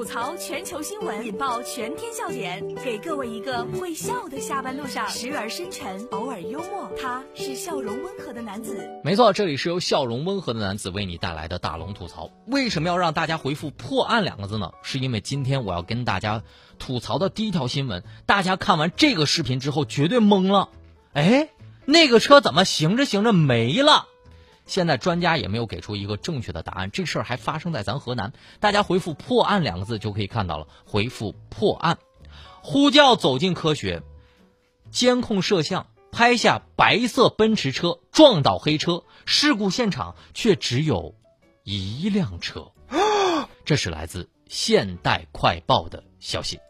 吐槽全球新闻，引爆全天笑点，给各位一个会笑的下班路上，时而深沉，偶尔幽默。他是笑容温和的男子。没错，这里是由笑容温和的男子为你带来的大龙吐槽。为什么要让大家回复“破案”两个字呢？是因为今天我要跟大家吐槽的第一条新闻，大家看完这个视频之后绝对懵了。哎，那个车怎么行着行着没了？现在专家也没有给出一个正确的答案，这事儿还发生在咱河南。大家回复“破案”两个字就可以看到了。回复“破案”，呼叫走进科学，监控摄像拍下白色奔驰车撞倒黑车，事故现场却只有一辆车。这是来自《现代快报》的消息。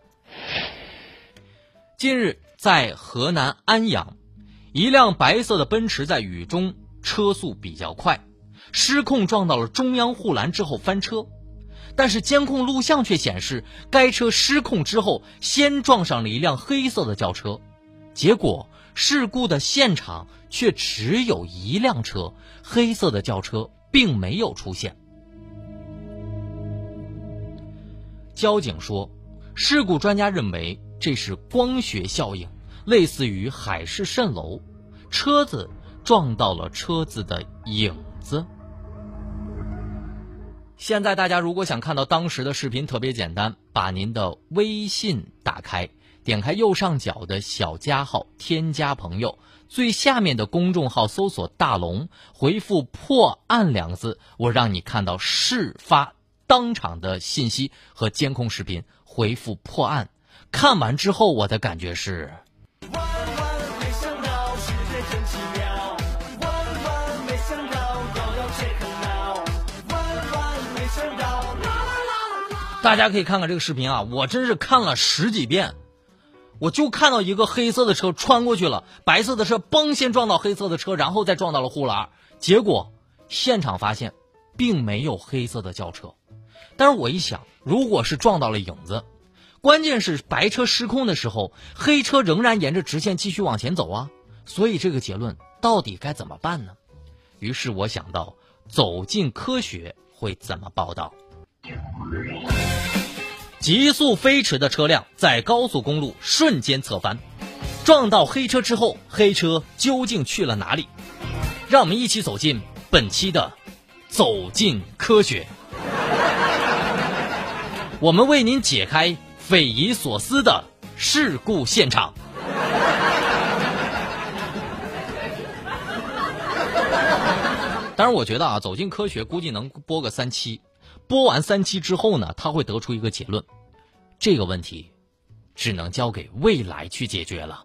近日，在河南安阳，一辆白色的奔驰在雨中。车速比较快，失控撞到了中央护栏之后翻车，但是监控录像却显示，该车失控之后先撞上了一辆黑色的轿车，结果事故的现场却只有一辆车，黑色的轿车并没有出现。交警说，事故专家认为这是光学效应，类似于海市蜃楼，车子。撞到了车子的影子。现在大家如果想看到当时的视频，特别简单，把您的微信打开，点开右上角的小加号，添加朋友，最下面的公众号搜索“大龙”，回复“破案”两个字，我让你看到事发当场的信息和监控视频。回复“破案”，看完之后我的感觉是。大家可以看看这个视频啊，我真是看了十几遍，我就看到一个黑色的车穿过去了，白色的车嘣先撞到黑色的车，然后再撞到了护栏，结果现场发现并没有黑色的轿车。但是我一想，如果是撞到了影子，关键是白车失控的时候，黑车仍然沿着直线继续往前走啊，所以这个结论到底该怎么办呢？于是我想到，走进科学会怎么报道。急速飞驰的车辆在高速公路瞬间侧翻，撞到黑车之后，黑车究竟去了哪里？让我们一起走进本期的《走进科学》，我们为您解开匪夷所思的事故现场。当然，我觉得啊，《走进科学》估计能播个三期。播完三期之后呢，他会得出一个结论：这个问题只能交给未来去解决了。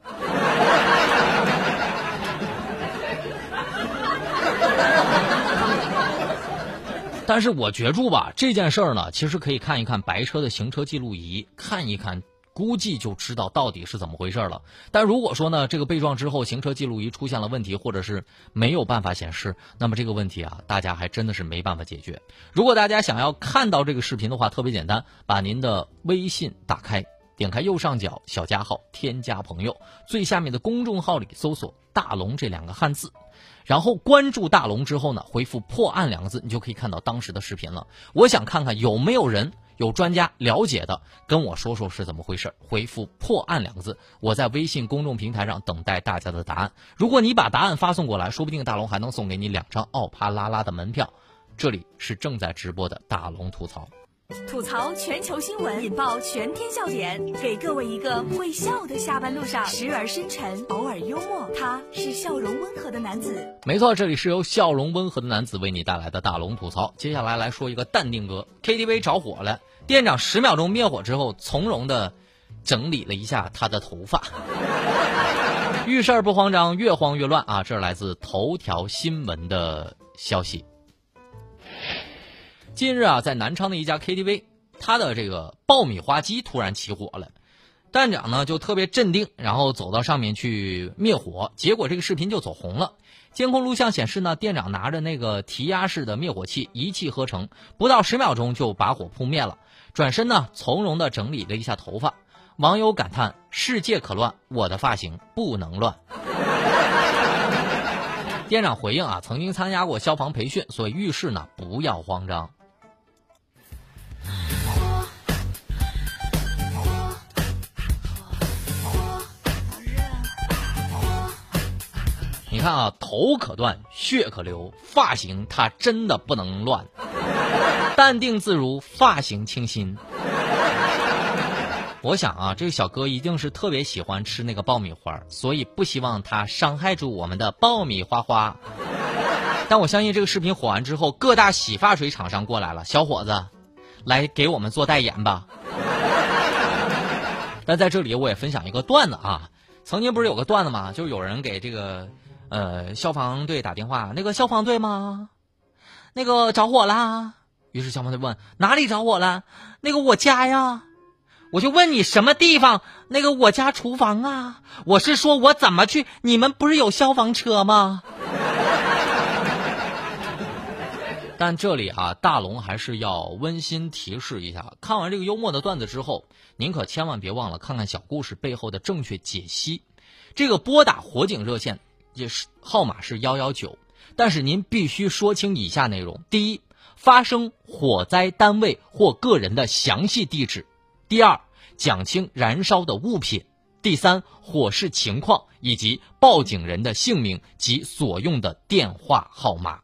但是我觉住吧，这件事儿呢，其实可以看一看白车的行车记录仪，看一看。估计就知道到底是怎么回事了。但如果说呢，这个被撞之后行车记录仪出现了问题，或者是没有办法显示，那么这个问题啊，大家还真的是没办法解决。如果大家想要看到这个视频的话，特别简单，把您的微信打开，点开右上角小加号，添加朋友，最下面的公众号里搜索“大龙”这两个汉字，然后关注大龙之后呢，回复“破案”两个字，你就可以看到当时的视频了。我想看看有没有人。有专家了解的，跟我说说是怎么回事。回复“破案”两个字，我在微信公众平台上等待大家的答案。如果你把答案发送过来，说不定大龙还能送给你两张奥帕拉拉的门票。这里是正在直播的大龙吐槽。吐槽全球新闻，引爆全天笑点，给各位一个会笑的下班路上，时而深沉，偶尔幽默。他是笑容温和的男子。没错，这里是由笑容温和的男子为你带来的大龙吐槽。接下来来说一个淡定哥，KTV 着火了，店长十秒钟灭火之后，从容的整理了一下他的头发。遇事儿不慌张，越慌越乱啊！这是来自头条新闻的消息。近日啊，在南昌的一家 KTV，他的这个爆米花机突然起火了，店长呢就特别镇定，然后走到上面去灭火，结果这个视频就走红了。监控录像显示呢，店长拿着那个提压式的灭火器一气呵成，不到十秒钟就把火扑灭了，转身呢从容的整理了一下头发。网友感叹：世界可乱，我的发型不能乱。店长回应啊，曾经参加过消防培训，所以遇事呢不要慌张。看啊，头可断，血可流，发型它真的不能乱，淡定自如，发型清新。我想啊，这个小哥一定是特别喜欢吃那个爆米花，所以不希望他伤害住我们的爆米花花。但我相信这个视频火完之后，各大洗发水厂商过来了，小伙子，来给我们做代言吧。但在这里我也分享一个段子啊，曾经不是有个段子吗？就是有人给这个呃消防队打电话，那个消防队吗？那个着火啦。于是消防队问哪里着火了？那个我家呀。我就问你什么地方？那个我家厨房啊！我是说我怎么去？你们不是有消防车吗？但这里啊，大龙还是要温馨提示一下：看完这个幽默的段子之后，您可千万别忘了看看小故事背后的正确解析。这个拨打火警热线也是号码是幺幺九，但是您必须说清以下内容：第一，发生火灾单位或个人的详细地址。第二，讲清燃烧的物品；第三，火势情况以及报警人的姓名及所用的电话号码。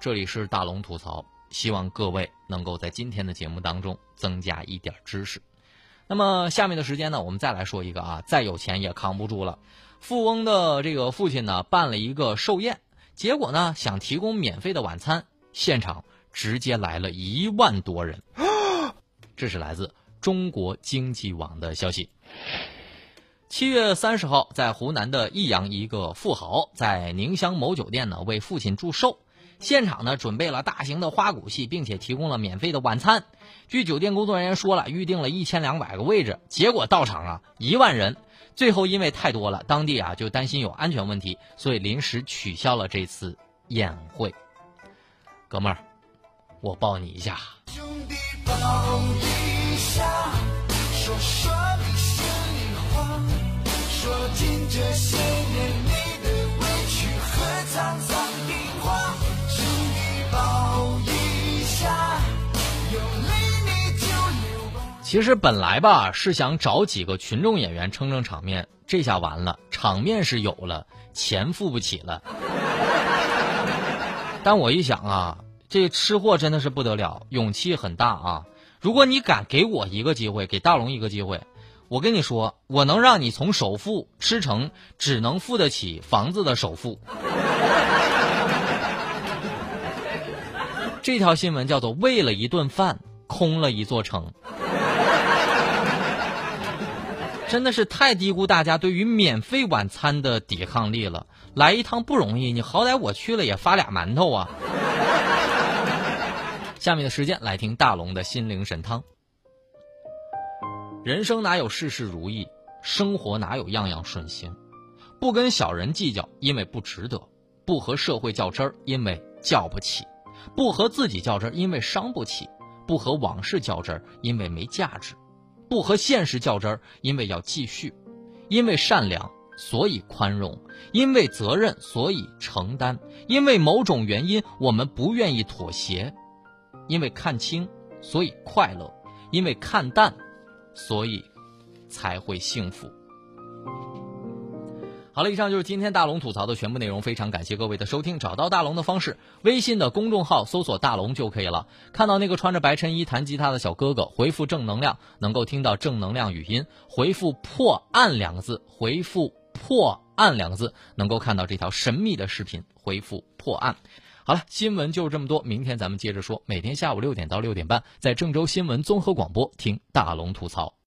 这里是大龙吐槽，希望各位能够在今天的节目当中增加一点知识。那么下面的时间呢，我们再来说一个啊，再有钱也扛不住了。富翁的这个父亲呢，办了一个寿宴，结果呢，想提供免费的晚餐，现场直接来了一万多人。这是来自中国经济网的消息。七月三十号，在湖南的益阳，一个富豪在宁乡某酒店呢为父亲祝寿，现场呢准备了大型的花鼓戏，并且提供了免费的晚餐。据酒店工作人员说了，预定了一千两百个位置，结果到场啊一万人，最后因为太多了，当地啊就担心有安全问题，所以临时取消了这次宴会。哥们儿，我抱你一下。抱一下，说说你心里话，说尽这其实本来吧是想找几个群众演员撑撑场面，这下完了，场面是有了，钱付不起了。但我一想啊。这吃货真的是不得了，勇气很大啊！如果你敢给我一个机会，给大龙一个机会，我跟你说，我能让你从首付吃成只能付得起房子的首付。这条新闻叫做“为了一顿饭空了一座城”，真的是太低估大家对于免费晚餐的抵抗力了。来一趟不容易，你好歹我去了也发俩馒头啊！下面的时间来听大龙的心灵神汤。人生哪有事事如意，生活哪有样样顺心？不跟小人计较，因为不值得；不和社会较真儿，因为较不起；不和自己较真儿，因为伤不起；不和往事较真儿，因为没价值；不和现实较真儿，因为要继续。因为善良，所以宽容；因为责任，所以承担；因为某种原因，我们不愿意妥协。因为看清，所以快乐；因为看淡，所以才会幸福。好了，以上就是今天大龙吐槽的全部内容。非常感谢各位的收听。找到大龙的方式，微信的公众号搜索“大龙”就可以了。看到那个穿着白衬衣弹吉他的小哥哥，回复“正能量”，能够听到正能量语音；回复“破案”两个字，回复“破案”两个字，能够看到这条神秘的视频。回复“破案”。好了，新闻就是这么多。明天咱们接着说。每天下午六点到六点半，在郑州新闻综合广播听大龙吐槽。